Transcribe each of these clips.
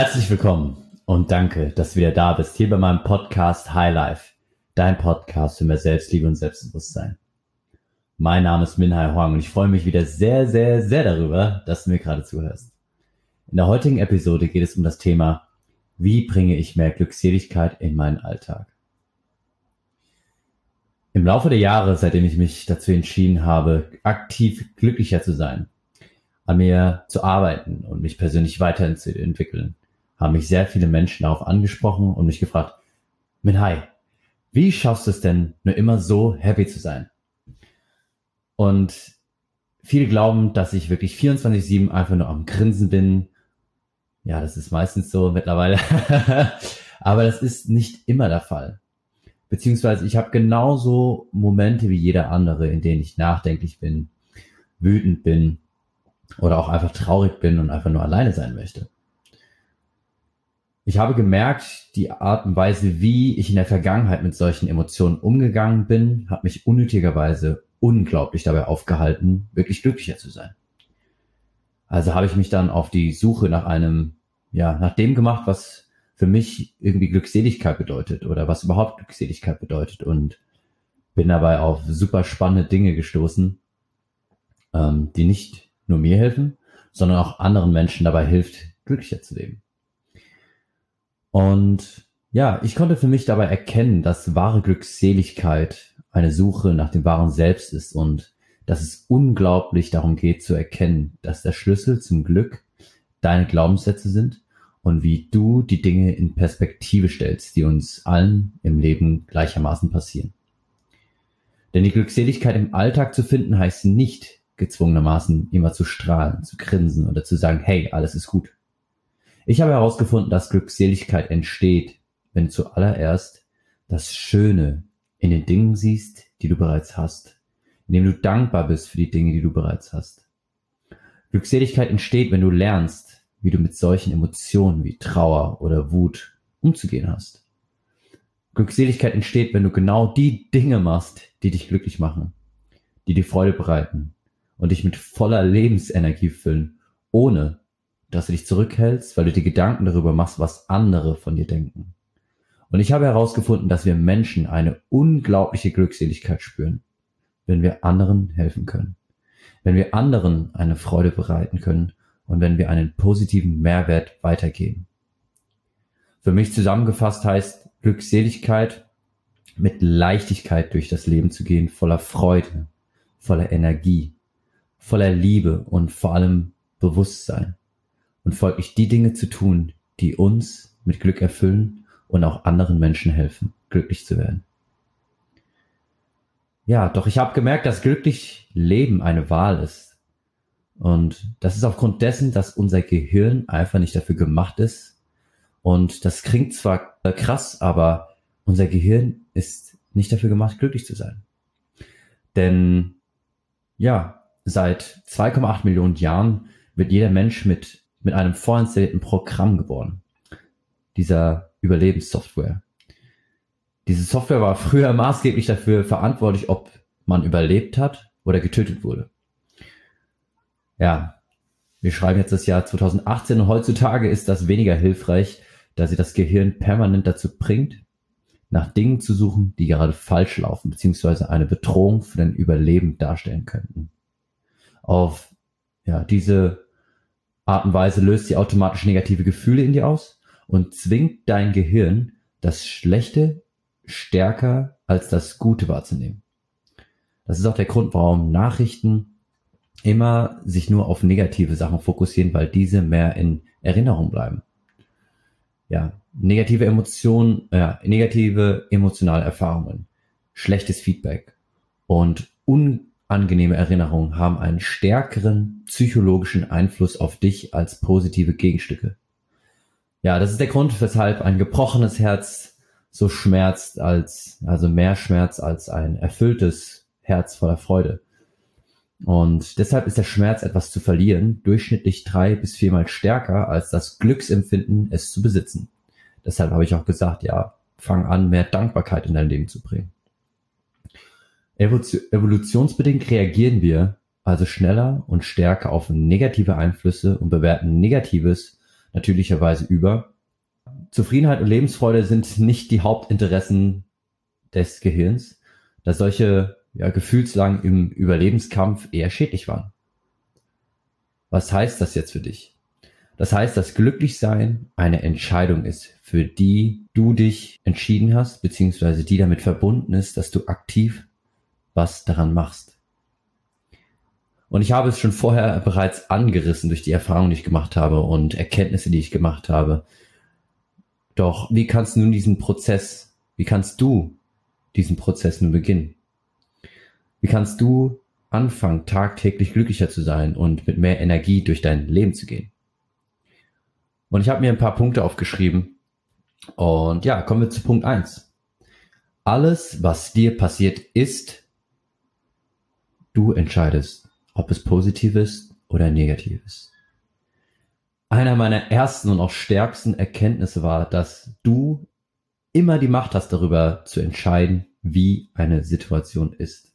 Herzlich willkommen und danke, dass du wieder da bist, hier bei meinem Podcast High Life, dein Podcast für mehr Selbstliebe und Selbstbewusstsein. Mein Name ist Minhai Huang und ich freue mich wieder sehr, sehr, sehr darüber, dass du mir gerade zuhörst. In der heutigen Episode geht es um das Thema, wie bringe ich mehr Glückseligkeit in meinen Alltag? Im Laufe der Jahre, seitdem ich mich dazu entschieden habe, aktiv glücklicher zu sein, an mir zu arbeiten und mich persönlich weiterzuentwickeln, haben mich sehr viele Menschen darauf angesprochen und mich gefragt, Minhai, wie schaffst du es denn, nur immer so happy zu sein? Und viele glauben, dass ich wirklich 24-7 einfach nur am Grinsen bin. Ja, das ist meistens so mittlerweile. Aber das ist nicht immer der Fall. Beziehungsweise ich habe genauso Momente wie jeder andere, in denen ich nachdenklich bin, wütend bin oder auch einfach traurig bin und einfach nur alleine sein möchte. Ich habe gemerkt, die Art und Weise, wie ich in der Vergangenheit mit solchen Emotionen umgegangen bin, hat mich unnötigerweise unglaublich dabei aufgehalten, wirklich glücklicher zu sein. Also habe ich mich dann auf die Suche nach einem, ja, nach dem gemacht, was für mich irgendwie Glückseligkeit bedeutet oder was überhaupt Glückseligkeit bedeutet und bin dabei auf super spannende Dinge gestoßen, ähm, die nicht nur mir helfen, sondern auch anderen Menschen dabei hilft, glücklicher zu leben. Und ja, ich konnte für mich dabei erkennen, dass wahre Glückseligkeit eine Suche nach dem wahren Selbst ist und dass es unglaublich darum geht zu erkennen, dass der Schlüssel zum Glück deine Glaubenssätze sind und wie du die Dinge in Perspektive stellst, die uns allen im Leben gleichermaßen passieren. Denn die Glückseligkeit im Alltag zu finden heißt nicht gezwungenermaßen immer zu strahlen, zu grinsen oder zu sagen, hey, alles ist gut. Ich habe herausgefunden, dass Glückseligkeit entsteht, wenn du zuallererst das Schöne in den Dingen siehst, die du bereits hast, indem du dankbar bist für die Dinge, die du bereits hast. Glückseligkeit entsteht, wenn du lernst, wie du mit solchen Emotionen wie Trauer oder Wut umzugehen hast. Glückseligkeit entsteht, wenn du genau die Dinge machst, die dich glücklich machen, die dir Freude bereiten und dich mit voller Lebensenergie füllen, ohne dass du dich zurückhältst, weil du dir Gedanken darüber machst, was andere von dir denken. Und ich habe herausgefunden, dass wir Menschen eine unglaubliche Glückseligkeit spüren, wenn wir anderen helfen können, wenn wir anderen eine Freude bereiten können und wenn wir einen positiven Mehrwert weitergeben. Für mich zusammengefasst heißt Glückseligkeit mit Leichtigkeit durch das Leben zu gehen, voller Freude, voller Energie, voller Liebe und vor allem Bewusstsein und folglich die Dinge zu tun, die uns mit Glück erfüllen und auch anderen Menschen helfen, glücklich zu werden. Ja, doch ich habe gemerkt, dass glücklich Leben eine Wahl ist. Und das ist aufgrund dessen, dass unser Gehirn einfach nicht dafür gemacht ist. Und das klingt zwar krass, aber unser Gehirn ist nicht dafür gemacht, glücklich zu sein. Denn ja, seit 2,8 Millionen Jahren wird jeder Mensch mit, mit einem vorinstallierten Programm geboren. Dieser Überlebenssoftware. Diese Software war früher maßgeblich dafür verantwortlich, ob man überlebt hat oder getötet wurde. Ja, wir schreiben jetzt das Jahr 2018 und heutzutage ist das weniger hilfreich, da sie das Gehirn permanent dazu bringt, nach Dingen zu suchen, die gerade falsch laufen, beziehungsweise eine Bedrohung für dein Überleben darstellen könnten. Auf ja, diese Art und Weise löst sie automatisch negative Gefühle in dir aus und zwingt dein Gehirn, das Schlechte stärker als das Gute wahrzunehmen. Das ist auch der Grund, warum Nachrichten immer sich nur auf negative Sachen fokussieren, weil diese mehr in Erinnerung bleiben. Ja, negative Emotionen, ja, negative emotionale Erfahrungen, schlechtes Feedback und unangenehme Erinnerungen haben einen stärkeren psychologischen Einfluss auf dich als positive Gegenstücke. Ja, das ist der Grund, weshalb ein gebrochenes Herz so schmerzt als, also mehr Schmerz als ein erfülltes Herz voller Freude. Und deshalb ist der Schmerz, etwas zu verlieren, durchschnittlich drei bis viermal stärker als das Glücksempfinden, es zu besitzen. Deshalb habe ich auch gesagt, ja, fang an, mehr Dankbarkeit in dein Leben zu bringen. Evolutionsbedingt reagieren wir also schneller und stärker auf negative Einflüsse und bewerten Negatives natürlicherweise über. Zufriedenheit und Lebensfreude sind nicht die Hauptinteressen des Gehirns, da solche ja, Gefühlslagen im Überlebenskampf eher schädlich waren. Was heißt das jetzt für dich? Das heißt, dass Glücklichsein eine Entscheidung ist, für die du dich entschieden hast, beziehungsweise die damit verbunden ist, dass du aktiv was daran machst. Und ich habe es schon vorher bereits angerissen durch die Erfahrungen, die ich gemacht habe und Erkenntnisse, die ich gemacht habe. Doch wie kannst du nun diesen Prozess, wie kannst du diesen Prozess nun beginnen? Wie kannst du anfangen, tagtäglich glücklicher zu sein und mit mehr Energie durch dein Leben zu gehen? Und ich habe mir ein paar Punkte aufgeschrieben. Und ja, kommen wir zu Punkt eins. Alles, was dir passiert ist, du entscheidest ob es positiv ist oder negativ ist. Einer meiner ersten und auch stärksten Erkenntnisse war, dass du immer die Macht hast darüber zu entscheiden, wie eine Situation ist.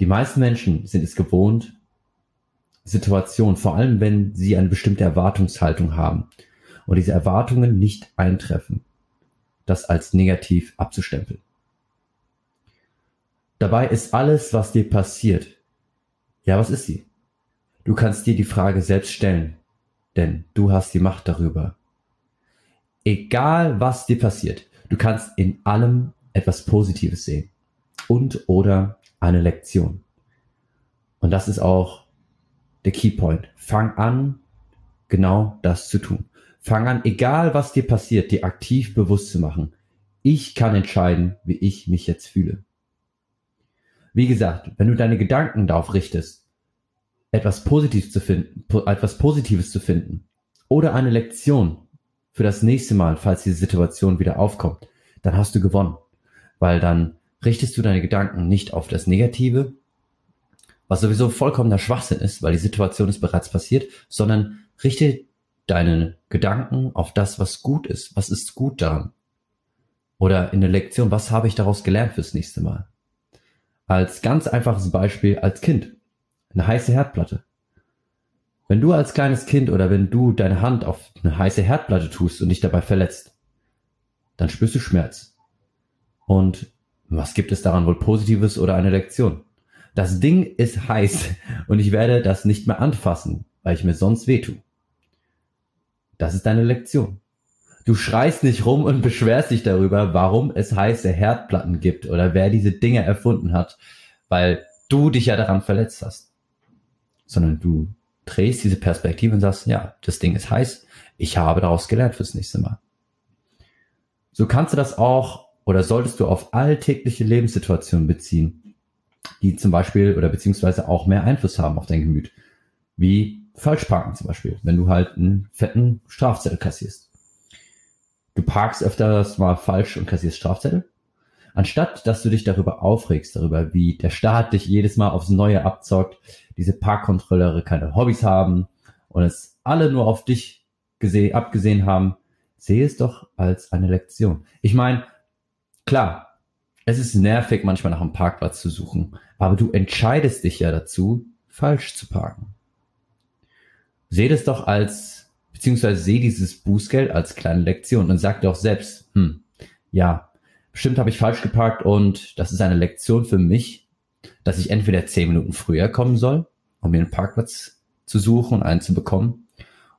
Die meisten Menschen sind es gewohnt, Situationen, vor allem wenn sie eine bestimmte Erwartungshaltung haben und diese Erwartungen nicht eintreffen, das als negativ abzustempeln. Dabei ist alles, was dir passiert, ja, was ist sie? Du kannst dir die Frage selbst stellen, denn du hast die Macht darüber. Egal was dir passiert, du kannst in allem etwas Positives sehen und oder eine Lektion. Und das ist auch der Keypoint. Fang an, genau das zu tun. Fang an, egal was dir passiert, dir aktiv bewusst zu machen. Ich kann entscheiden, wie ich mich jetzt fühle. Wie gesagt, wenn du deine Gedanken darauf richtest, etwas Positives zu finden, etwas Positives zu finden oder eine Lektion für das nächste Mal, falls diese Situation wieder aufkommt, dann hast du gewonnen, weil dann richtest du deine Gedanken nicht auf das Negative, was sowieso vollkommener Schwachsinn ist, weil die Situation ist bereits passiert, sondern richte deine Gedanken auf das, was gut ist. Was ist gut daran? Oder in der Lektion, was habe ich daraus gelernt fürs nächste Mal? Als ganz einfaches Beispiel als Kind. Eine heiße Herdplatte. Wenn du als kleines Kind oder wenn du deine Hand auf eine heiße Herdplatte tust und dich dabei verletzt, dann spürst du Schmerz. Und was gibt es daran wohl Positives oder eine Lektion? Das Ding ist heiß und ich werde das nicht mehr anfassen, weil ich mir sonst wehtue. Das ist deine Lektion. Du schreist nicht rum und beschwerst dich darüber, warum es heiße Herdplatten gibt oder wer diese Dinge erfunden hat, weil du dich ja daran verletzt hast. Sondern du drehst diese Perspektive und sagst, ja, das Ding ist heiß, ich habe daraus gelernt fürs nächste Mal. So kannst du das auch oder solltest du auf alltägliche Lebenssituationen beziehen, die zum Beispiel oder beziehungsweise auch mehr Einfluss haben auf dein Gemüt. Wie Falschparken zum Beispiel, wenn du halt einen fetten Strafzettel kassierst du parkst öfters mal falsch und kassierst Strafzettel. Anstatt, dass du dich darüber aufregst, darüber, wie der Staat dich jedes Mal aufs Neue abzockt, diese Parkkontrolleure keine Hobbys haben und es alle nur auf dich gesehen, abgesehen haben, sehe es doch als eine Lektion. Ich meine, klar, es ist nervig, manchmal nach einem Parkplatz zu suchen, aber du entscheidest dich ja dazu, falsch zu parken. Sehe das doch als beziehungsweise sehe dieses Bußgeld als kleine Lektion und sag dir auch selbst, hm, ja, bestimmt habe ich falsch geparkt und das ist eine Lektion für mich, dass ich entweder zehn Minuten früher kommen soll, um mir einen Parkplatz zu suchen und einen zu bekommen,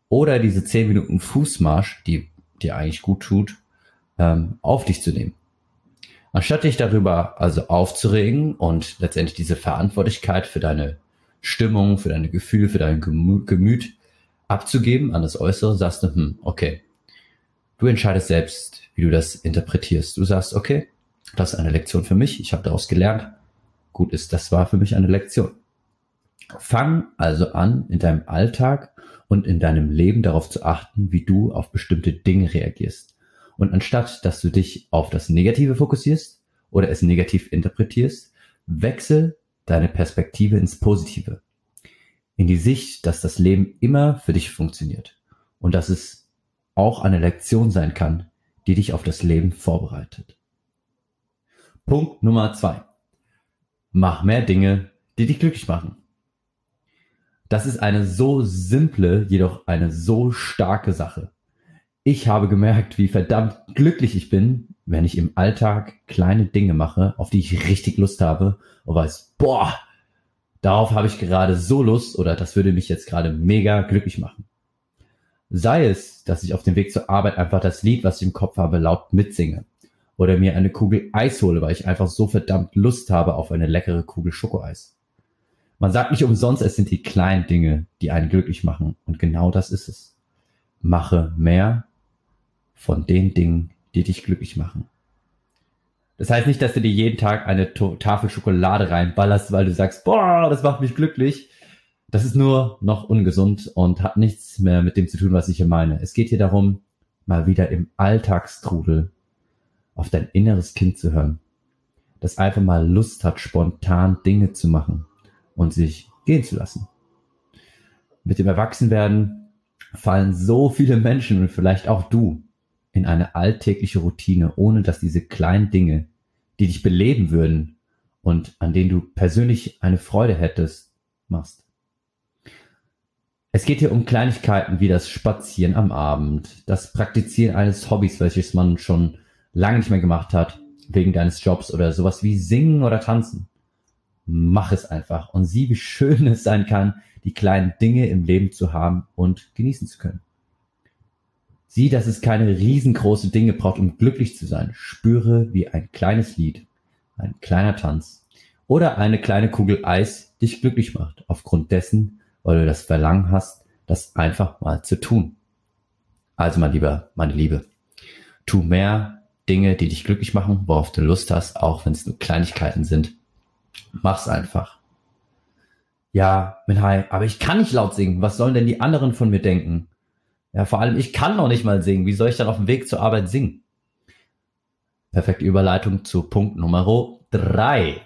oder diese zehn Minuten Fußmarsch, die dir eigentlich gut tut, ähm, auf dich zu nehmen. Anstatt dich darüber also aufzuregen und letztendlich diese Verantwortlichkeit für deine Stimmung, für deine Gefühle, für dein Gemüt abzugeben an das Äußere, sagst du, hm, okay. Du entscheidest selbst, wie du das interpretierst. Du sagst, okay, das ist eine Lektion für mich, ich habe daraus gelernt. Gut ist, das war für mich eine Lektion. Fang also an, in deinem Alltag und in deinem Leben darauf zu achten, wie du auf bestimmte Dinge reagierst. Und anstatt, dass du dich auf das Negative fokussierst oder es negativ interpretierst, wechsel deine Perspektive ins Positive in die Sicht, dass das Leben immer für dich funktioniert und dass es auch eine Lektion sein kann, die dich auf das Leben vorbereitet. Punkt Nummer zwei. Mach mehr Dinge, die dich glücklich machen. Das ist eine so simple, jedoch eine so starke Sache. Ich habe gemerkt, wie verdammt glücklich ich bin, wenn ich im Alltag kleine Dinge mache, auf die ich richtig Lust habe und weiß, boah, darauf habe ich gerade so Lust oder das würde mich jetzt gerade mega glücklich machen. Sei es, dass ich auf dem Weg zur Arbeit einfach das Lied, was ich im Kopf habe, laut mitsinge oder mir eine Kugel Eis hole, weil ich einfach so verdammt Lust habe auf eine leckere Kugel Schokoeis. Man sagt nicht umsonst, es sind die kleinen Dinge, die einen glücklich machen. Und genau das ist es. Mache mehr von den Dingen, die dich glücklich machen. Das heißt nicht, dass du dir jeden Tag eine Tafel Schokolade reinballerst, weil du sagst, boah, das macht mich glücklich. Das ist nur noch ungesund und hat nichts mehr mit dem zu tun, was ich hier meine. Es geht hier darum, mal wieder im Alltagstrudel auf dein inneres Kind zu hören, das einfach mal Lust hat, spontan Dinge zu machen und sich gehen zu lassen. Mit dem Erwachsenwerden fallen so viele Menschen und vielleicht auch du in eine alltägliche Routine, ohne dass diese kleinen Dinge, die dich beleben würden und an denen du persönlich eine Freude hättest, machst. Es geht hier um Kleinigkeiten wie das Spazieren am Abend, das Praktizieren eines Hobbys, welches man schon lange nicht mehr gemacht hat, wegen deines Jobs oder sowas wie Singen oder Tanzen. Mach es einfach und sieh, wie schön es sein kann, die kleinen Dinge im Leben zu haben und genießen zu können. Sieh, dass es keine riesengroße Dinge braucht, um glücklich zu sein. Spüre, wie ein kleines Lied, ein kleiner Tanz oder eine kleine Kugel Eis dich glücklich macht, aufgrund dessen, weil du das Verlangen hast, das einfach mal zu tun. Also mein Lieber, meine Liebe, tu mehr Dinge, die dich glücklich machen, worauf du Lust hast, auch wenn es nur Kleinigkeiten sind. Mach's einfach. Ja, Minhai, aber ich kann nicht laut singen. Was sollen denn die anderen von mir denken? Ja, vor allem, ich kann noch nicht mal singen. Wie soll ich dann auf dem Weg zur Arbeit singen? Perfekte Überleitung zu Punkt Nummer drei.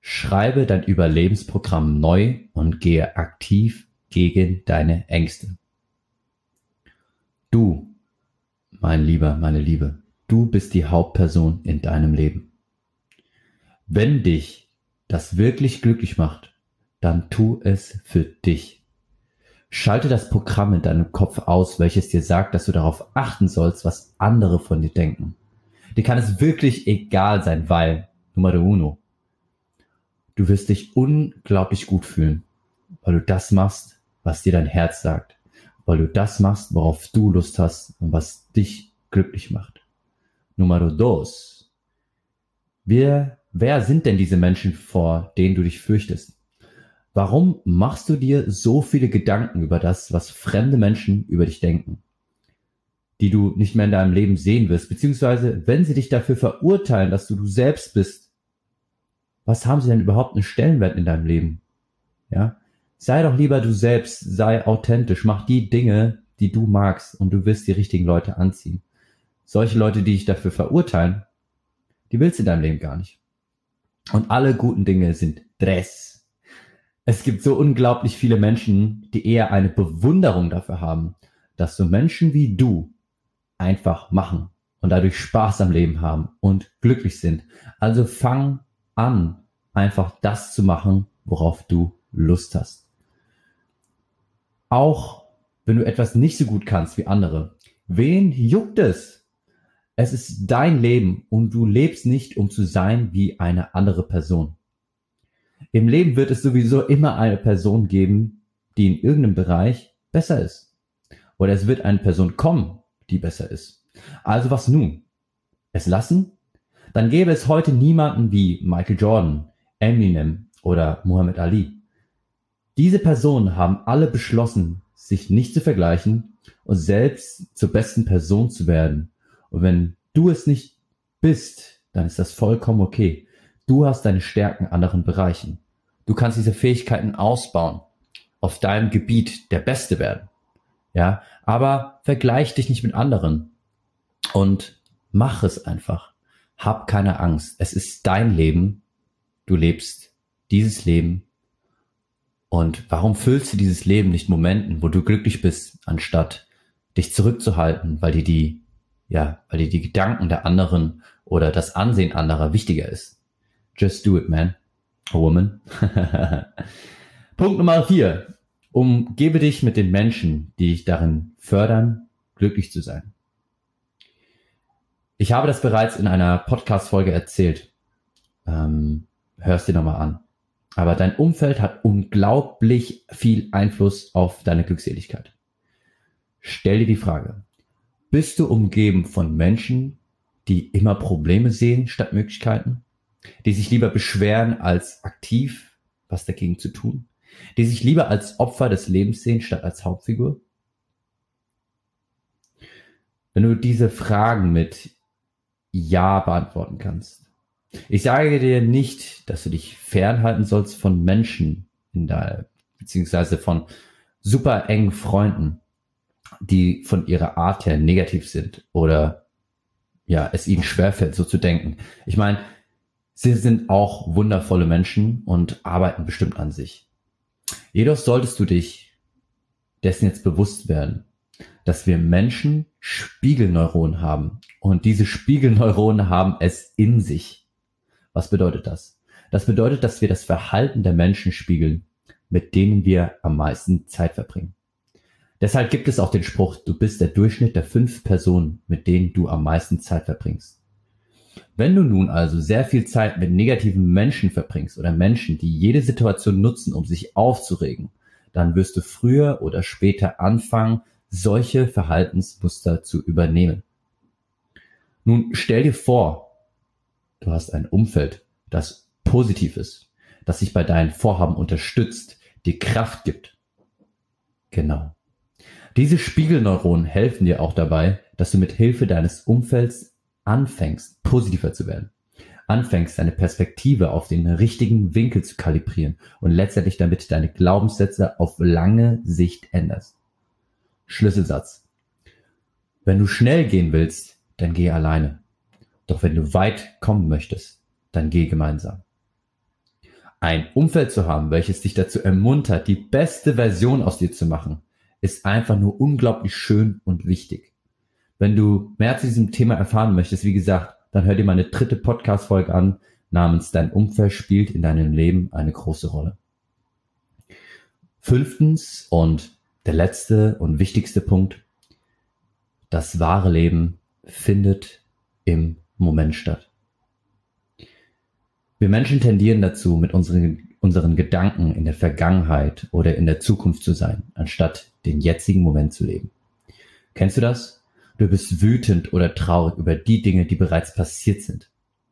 Schreibe dein Überlebensprogramm neu und gehe aktiv gegen deine Ängste. Du, mein Lieber, meine Liebe, Du bist die Hauptperson in deinem Leben. Wenn dich das wirklich glücklich macht, dann tu es für dich. Schalte das Programm in deinem Kopf aus, welches dir sagt, dass du darauf achten sollst, was andere von dir denken. Dir kann es wirklich egal sein, weil, Nummer uno, du wirst dich unglaublich gut fühlen, weil du das machst, was dir dein Herz sagt, weil du das machst, worauf du Lust hast und was dich glücklich macht. Nummer dos. Wer, wer sind denn diese Menschen, vor denen du dich fürchtest? Warum machst du dir so viele Gedanken über das, was fremde Menschen über dich denken, die du nicht mehr in deinem Leben sehen wirst, beziehungsweise wenn sie dich dafür verurteilen, dass du du selbst bist, was haben sie denn überhaupt einen Stellenwert in deinem Leben? Ja? Sei doch lieber du selbst, sei authentisch, mach die Dinge, die du magst und du wirst die richtigen Leute anziehen solche Leute, die dich dafür verurteilen, die willst du in deinem Leben gar nicht. Und alle guten Dinge sind Dress. Es gibt so unglaublich viele Menschen, die eher eine Bewunderung dafür haben, dass so Menschen wie du einfach machen und dadurch Spaß am Leben haben und glücklich sind. Also fang an, einfach das zu machen, worauf du Lust hast. Auch wenn du etwas nicht so gut kannst wie andere. Wen juckt es? Es ist dein Leben und du lebst nicht, um zu sein wie eine andere Person. Im Leben wird es sowieso immer eine Person geben, die in irgendeinem Bereich besser ist. Oder es wird eine Person kommen, die besser ist. Also was nun? Es lassen? Dann gäbe es heute niemanden wie Michael Jordan, Eminem oder Muhammad Ali. Diese Personen haben alle beschlossen, sich nicht zu vergleichen und selbst zur besten Person zu werden und wenn du es nicht bist, dann ist das vollkommen okay. Du hast deine Stärken in anderen Bereichen. Du kannst diese Fähigkeiten ausbauen, auf deinem Gebiet der Beste werden. Ja, aber vergleich dich nicht mit anderen und mach es einfach. Hab keine Angst. Es ist dein Leben. Du lebst dieses Leben. Und warum füllst du dieses Leben nicht Momenten, wo du glücklich bist, anstatt dich zurückzuhalten, weil dir die ja, weil dir die Gedanken der anderen oder das Ansehen anderer wichtiger ist. Just do it, man. A woman. Punkt Nummer vier. Umgebe dich mit den Menschen, die dich darin fördern, glücklich zu sein. Ich habe das bereits in einer Podcast-Folge erzählt. Ähm, hörst dir nochmal an. Aber dein Umfeld hat unglaublich viel Einfluss auf deine Glückseligkeit. Stell dir die Frage, bist du umgeben von Menschen, die immer Probleme sehen statt Möglichkeiten? Die sich lieber beschweren als aktiv was dagegen zu tun? Die sich lieber als Opfer des Lebens sehen statt als Hauptfigur? Wenn du diese Fragen mit Ja beantworten kannst, ich sage dir nicht, dass du dich fernhalten sollst von Menschen in der, beziehungsweise von super engen Freunden, die von ihrer Art her negativ sind oder ja, es ihnen schwerfällt, so zu denken. Ich meine, sie sind auch wundervolle Menschen und arbeiten bestimmt an sich. Jedoch solltest du dich dessen jetzt bewusst werden, dass wir Menschen Spiegelneuronen haben und diese Spiegelneuronen haben es in sich. Was bedeutet das? Das bedeutet, dass wir das Verhalten der Menschen spiegeln, mit denen wir am meisten Zeit verbringen. Deshalb gibt es auch den Spruch, du bist der Durchschnitt der fünf Personen, mit denen du am meisten Zeit verbringst. Wenn du nun also sehr viel Zeit mit negativen Menschen verbringst oder Menschen, die jede Situation nutzen, um sich aufzuregen, dann wirst du früher oder später anfangen, solche Verhaltensmuster zu übernehmen. Nun stell dir vor, Du hast ein Umfeld, das positiv ist, das sich bei deinen Vorhaben unterstützt, dir Kraft gibt. Genau. Diese Spiegelneuronen helfen dir auch dabei, dass du mit Hilfe deines Umfelds anfängst, positiver zu werden. Anfängst, deine Perspektive auf den richtigen Winkel zu kalibrieren und letztendlich damit deine Glaubenssätze auf lange Sicht änderst. Schlüsselsatz. Wenn du schnell gehen willst, dann geh alleine. Doch wenn du weit kommen möchtest, dann geh gemeinsam. Ein Umfeld zu haben, welches dich dazu ermuntert, die beste Version aus dir zu machen, ist einfach nur unglaublich schön und wichtig. Wenn du mehr zu diesem Thema erfahren möchtest, wie gesagt, dann hör dir meine dritte Podcast-Folge an, namens Dein Umfeld spielt in deinem Leben eine große Rolle. Fünftens und der letzte und wichtigste Punkt. Das wahre Leben findet im Moment statt. Wir Menschen tendieren dazu, mit unseren, unseren Gedanken in der Vergangenheit oder in der Zukunft zu sein, anstatt den jetzigen Moment zu leben. Kennst du das? Du bist wütend oder traurig über die Dinge, die bereits passiert sind.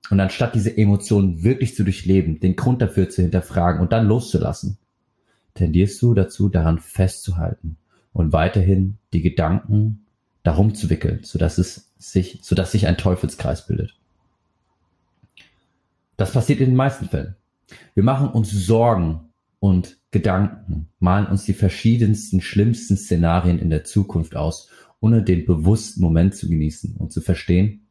Und anstatt diese Emotionen wirklich zu durchleben, den Grund dafür zu hinterfragen und dann loszulassen, tendierst du dazu, daran festzuhalten und weiterhin die Gedanken darum zu wickeln, sodass es sich, sodass sich ein Teufelskreis bildet. Das passiert in den meisten Fällen. Wir machen uns Sorgen und Gedanken, malen uns die verschiedensten, schlimmsten Szenarien in der Zukunft aus, ohne den bewussten Moment zu genießen und zu verstehen,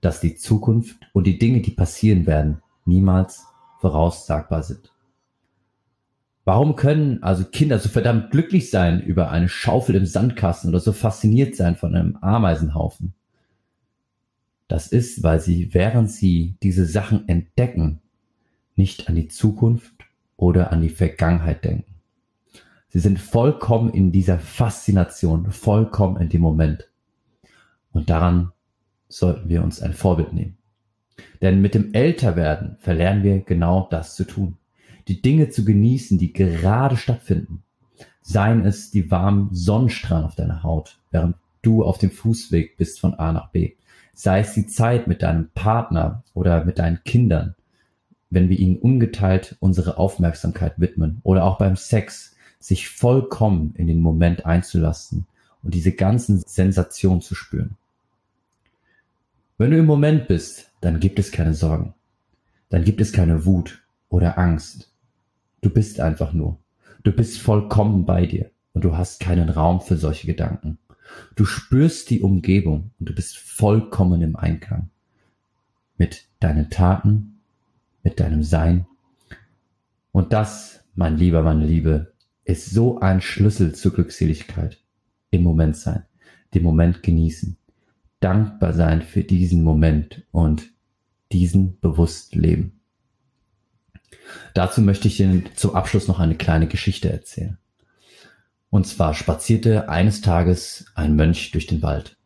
dass die Zukunft und die Dinge, die passieren werden, niemals voraussagbar sind. Warum können also Kinder so verdammt glücklich sein über eine Schaufel im Sandkasten oder so fasziniert sein von einem Ameisenhaufen? Das ist, weil sie, während sie diese Sachen entdecken, nicht an die Zukunft oder an die Vergangenheit denken. Sie sind vollkommen in dieser Faszination, vollkommen in dem Moment. Und daran sollten wir uns ein Vorbild nehmen. Denn mit dem Älterwerden verlernen wir genau das zu tun die Dinge zu genießen, die gerade stattfinden. Seien es die warmen Sonnenstrahlen auf deiner Haut, während du auf dem Fußweg bist von A nach B. Sei es die Zeit mit deinem Partner oder mit deinen Kindern, wenn wir ihnen ungeteilt unsere Aufmerksamkeit widmen oder auch beim Sex, sich vollkommen in den Moment einzulassen und diese ganzen Sensationen zu spüren. Wenn du im Moment bist, dann gibt es keine Sorgen. Dann gibt es keine Wut oder Angst. Du bist einfach nur. Du bist vollkommen bei dir und du hast keinen Raum für solche Gedanken. Du spürst die Umgebung und du bist vollkommen im Einklang mit deinen Taten, mit deinem Sein. Und das, mein Lieber, meine Liebe, ist so ein Schlüssel zur Glückseligkeit. Im Moment sein, den Moment genießen, dankbar sein für diesen Moment und diesen bewusst leben. Dazu möchte ich Ihnen zum Abschluss noch eine kleine Geschichte erzählen. Und zwar spazierte eines Tages ein Mönch durch den Wald.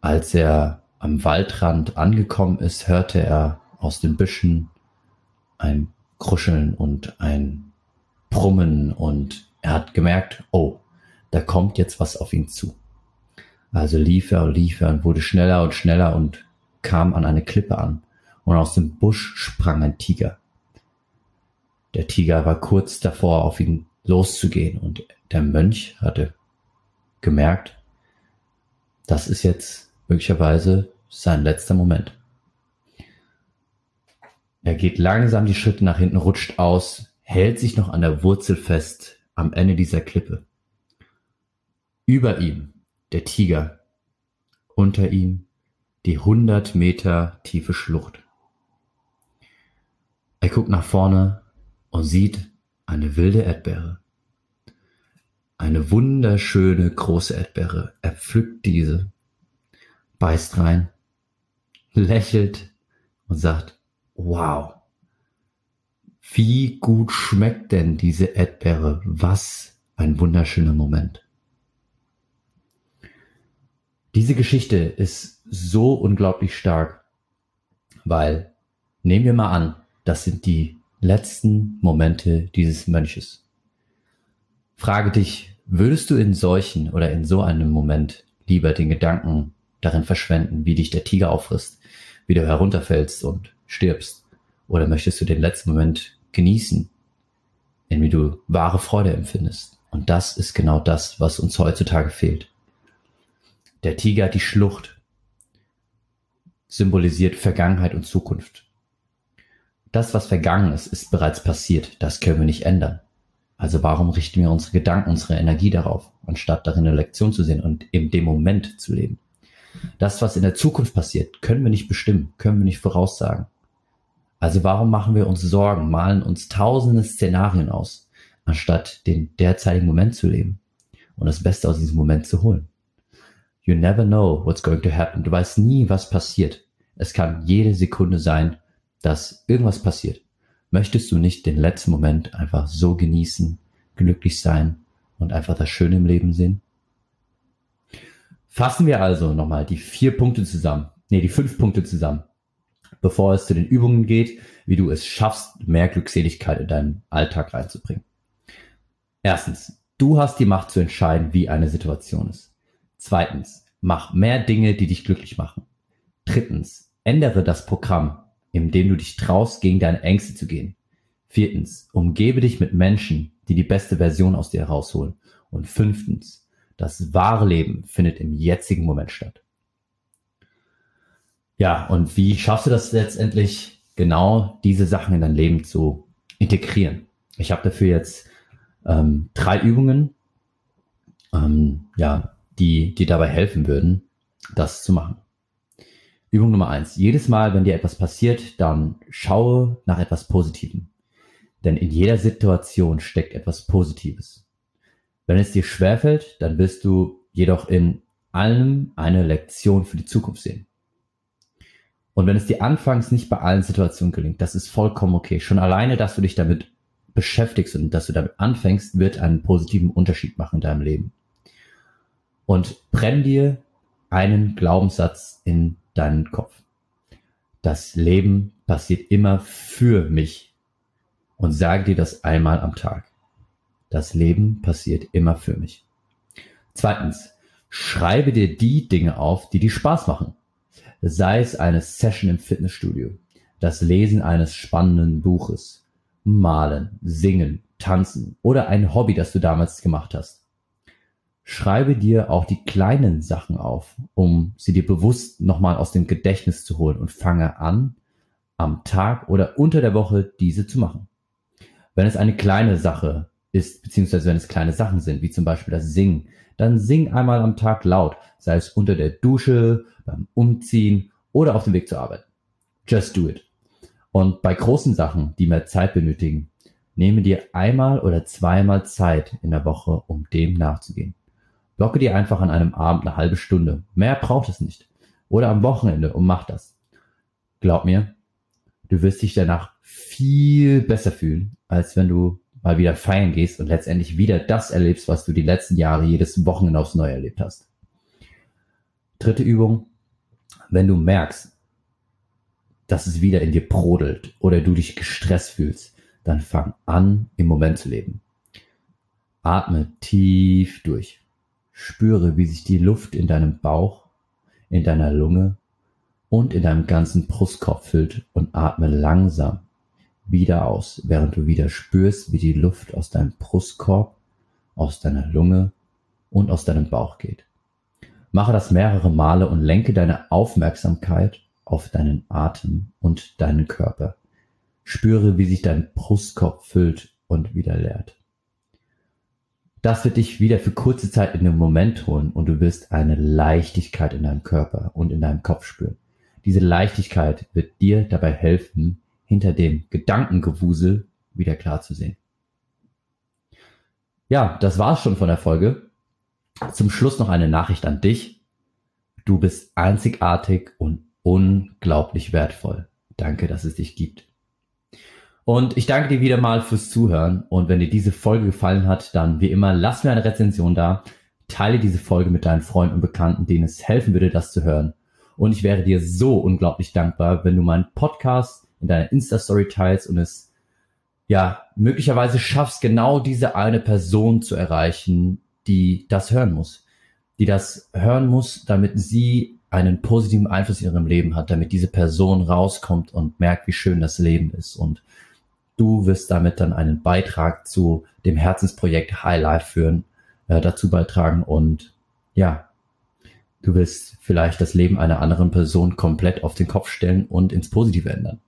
Als er am Waldrand angekommen ist, hörte er aus den Büschen ein Kruscheln und ein Brummen und er hat gemerkt, oh, da kommt jetzt was auf ihn zu. Also lief er und lief er und wurde schneller und schneller und kam an eine Klippe an und aus dem Busch sprang ein Tiger. Der Tiger war kurz davor, auf ihn loszugehen und der Mönch hatte gemerkt, das ist jetzt möglicherweise sein letzter Moment. Er geht langsam die Schritte nach hinten, rutscht aus, hält sich noch an der Wurzel fest am Ende dieser Klippe. Über ihm der Tiger, unter ihm die hundert Meter tiefe Schlucht. Er guckt nach vorne und sieht eine wilde Erdbeere. Eine wunderschöne große Erdbeere. Er pflückt diese, beißt rein, lächelt und sagt, wow, wie gut schmeckt denn diese Erdbeere? Was ein wunderschöner Moment. Diese Geschichte ist so unglaublich stark, weil nehmen wir mal an, das sind die letzten Momente dieses Mönches. Frage dich, würdest du in solchen oder in so einem Moment lieber den Gedanken darin verschwenden, wie dich der Tiger auffrisst, wie du herunterfällst und stirbst? Oder möchtest du den letzten Moment genießen, in wie du wahre Freude empfindest? Und das ist genau das, was uns heutzutage fehlt. Der Tiger, die Schlucht, symbolisiert Vergangenheit und Zukunft. Das, was vergangen ist, ist bereits passiert. Das können wir nicht ändern. Also warum richten wir unsere Gedanken, unsere Energie darauf, anstatt darin eine Lektion zu sehen und in dem Moment zu leben? Das, was in der Zukunft passiert, können wir nicht bestimmen, können wir nicht voraussagen. Also warum machen wir uns Sorgen, malen uns tausende Szenarien aus, anstatt den derzeitigen Moment zu leben und das Beste aus diesem Moment zu holen? You never know what's going to happen. Du weißt nie, was passiert. Es kann jede Sekunde sein, dass irgendwas passiert, möchtest du nicht den letzten Moment einfach so genießen, glücklich sein und einfach das Schöne im Leben sehen? Fassen wir also nochmal die vier Punkte zusammen, nee, die fünf Punkte zusammen, bevor es zu den Übungen geht, wie du es schaffst, mehr Glückseligkeit in deinen Alltag reinzubringen. Erstens, du hast die Macht zu entscheiden, wie eine Situation ist. Zweitens, mach mehr Dinge, die dich glücklich machen. Drittens, ändere das Programm, indem du dich traust, gegen deine Ängste zu gehen. Viertens, umgebe dich mit Menschen, die die beste Version aus dir herausholen. Und fünftens, das wahre Leben findet im jetzigen Moment statt. Ja, und wie schaffst du das letztendlich, genau diese Sachen in dein Leben zu integrieren? Ich habe dafür jetzt ähm, drei Übungen, ähm, ja, die, die dabei helfen würden, das zu machen. Übung Nummer eins. Jedes Mal, wenn dir etwas passiert, dann schaue nach etwas Positivem. Denn in jeder Situation steckt etwas Positives. Wenn es dir schwerfällt, dann wirst du jedoch in allem eine Lektion für die Zukunft sehen. Und wenn es dir anfangs nicht bei allen Situationen gelingt, das ist vollkommen okay. Schon alleine, dass du dich damit beschäftigst und dass du damit anfängst, wird einen positiven Unterschied machen in deinem Leben. Und brenn dir einen Glaubenssatz in deinen Kopf. Das Leben passiert immer für mich. Und sage dir das einmal am Tag. Das Leben passiert immer für mich. Zweitens, schreibe dir die Dinge auf, die dir Spaß machen. Sei es eine Session im Fitnessstudio, das Lesen eines spannenden Buches, Malen, Singen, Tanzen oder ein Hobby, das du damals gemacht hast. Schreibe dir auch die kleinen Sachen auf, um sie dir bewusst nochmal aus dem Gedächtnis zu holen und fange an, am Tag oder unter der Woche diese zu machen. Wenn es eine kleine Sache ist, beziehungsweise wenn es kleine Sachen sind, wie zum Beispiel das Singen, dann sing einmal am Tag laut, sei es unter der Dusche, beim Umziehen oder auf dem Weg zur Arbeit. Just do it. Und bei großen Sachen, die mehr Zeit benötigen, nehme dir einmal oder zweimal Zeit in der Woche, um dem nachzugehen. Blocke dir einfach an einem Abend eine halbe Stunde. Mehr braucht es nicht. Oder am Wochenende und mach das. Glaub mir, du wirst dich danach viel besser fühlen, als wenn du mal wieder feiern gehst und letztendlich wieder das erlebst, was du die letzten Jahre jedes Wochenende aufs Neue erlebt hast. Dritte Übung, wenn du merkst, dass es wieder in dir brodelt oder du dich gestresst fühlst, dann fang an, im Moment zu leben. Atme tief durch. Spüre, wie sich die Luft in deinem Bauch, in deiner Lunge und in deinem ganzen Brustkorb füllt und atme langsam wieder aus, während du wieder spürst, wie die Luft aus deinem Brustkorb, aus deiner Lunge und aus deinem Bauch geht. Mache das mehrere Male und lenke deine Aufmerksamkeit auf deinen Atem und deinen Körper. Spüre, wie sich dein Brustkorb füllt und wieder leert. Das wird dich wieder für kurze Zeit in den Moment holen und du wirst eine Leichtigkeit in deinem Körper und in deinem Kopf spüren. Diese Leichtigkeit wird dir dabei helfen, hinter dem Gedankengewusel wieder klar zu sehen. Ja, das war's schon von der Folge. Zum Schluss noch eine Nachricht an dich. Du bist einzigartig und unglaublich wertvoll. Danke, dass es dich gibt. Und ich danke dir wieder mal fürs Zuhören. Und wenn dir diese Folge gefallen hat, dann wie immer lass mir eine Rezension da. Teile diese Folge mit deinen Freunden und Bekannten, denen es helfen würde, das zu hören. Und ich wäre dir so unglaublich dankbar, wenn du meinen Podcast in deiner Insta-Story teilst und es ja möglicherweise schaffst, genau diese eine Person zu erreichen, die das hören muss. Die das hören muss, damit sie einen positiven Einfluss in ihrem Leben hat, damit diese Person rauskommt und merkt, wie schön das Leben ist. Und du wirst damit dann einen Beitrag zu dem Herzensprojekt High Life führen, äh, dazu beitragen und ja, du wirst vielleicht das Leben einer anderen Person komplett auf den Kopf stellen und ins Positive ändern.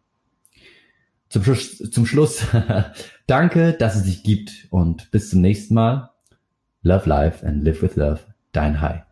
Zum Schluss, zum Schluss danke, dass es dich gibt und bis zum nächsten Mal. Love life and live with love. Dein High.